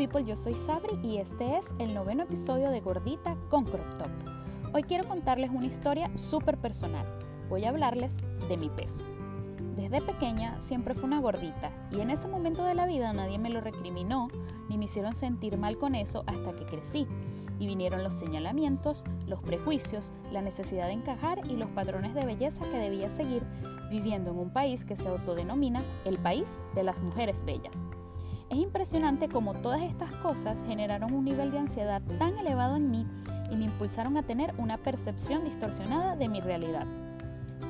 people, yo soy Sabri y este es el noveno episodio de Gordita con Crop Top. Hoy quiero contarles una historia súper personal. Voy a hablarles de mi peso. Desde pequeña siempre fue una gordita y en ese momento de la vida nadie me lo recriminó ni me hicieron sentir mal con eso hasta que crecí y vinieron los señalamientos, los prejuicios, la necesidad de encajar y los patrones de belleza que debía seguir viviendo en un país que se autodenomina el país de las mujeres bellas. Es impresionante cómo todas estas cosas generaron un nivel de ansiedad tan elevado en mí y me impulsaron a tener una percepción distorsionada de mi realidad.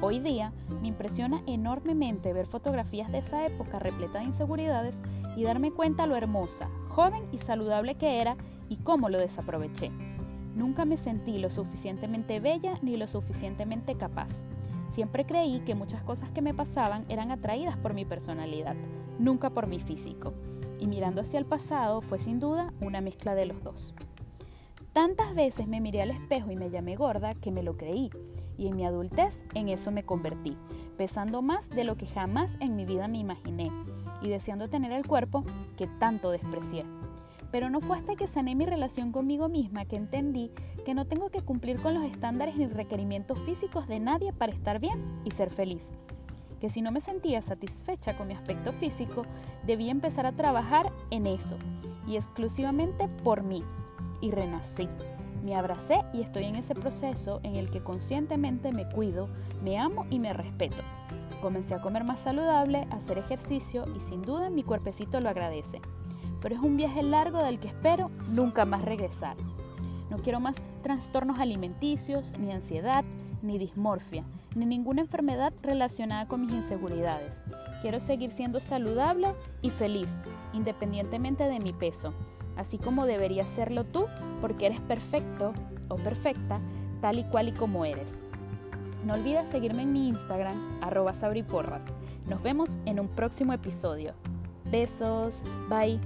Hoy día me impresiona enormemente ver fotografías de esa época repleta de inseguridades y darme cuenta lo hermosa, joven y saludable que era y cómo lo desaproveché. Nunca me sentí lo suficientemente bella ni lo suficientemente capaz. Siempre creí que muchas cosas que me pasaban eran atraídas por mi personalidad, nunca por mi físico y mirando hacia el pasado fue sin duda una mezcla de los dos. Tantas veces me miré al espejo y me llamé gorda que me lo creí, y en mi adultez en eso me convertí, pesando más de lo que jamás en mi vida me imaginé, y deseando tener el cuerpo que tanto desprecié. Pero no fue hasta que sané mi relación conmigo misma que entendí que no tengo que cumplir con los estándares ni requerimientos físicos de nadie para estar bien y ser feliz que si no me sentía satisfecha con mi aspecto físico, debía empezar a trabajar en eso, y exclusivamente por mí. Y renací. Me abracé y estoy en ese proceso en el que conscientemente me cuido, me amo y me respeto. Comencé a comer más saludable, a hacer ejercicio y sin duda mi cuerpecito lo agradece. Pero es un viaje largo del que espero nunca más regresar. No quiero más trastornos alimenticios, ni ansiedad, ni dismorfia, ni ninguna enfermedad relacionada con mis inseguridades. Quiero seguir siendo saludable y feliz, independientemente de mi peso, así como deberías serlo tú, porque eres perfecto o perfecta, tal y cual y como eres. No olvides seguirme en mi Instagram, arroba sabriporras. Nos vemos en un próximo episodio. Besos, bye.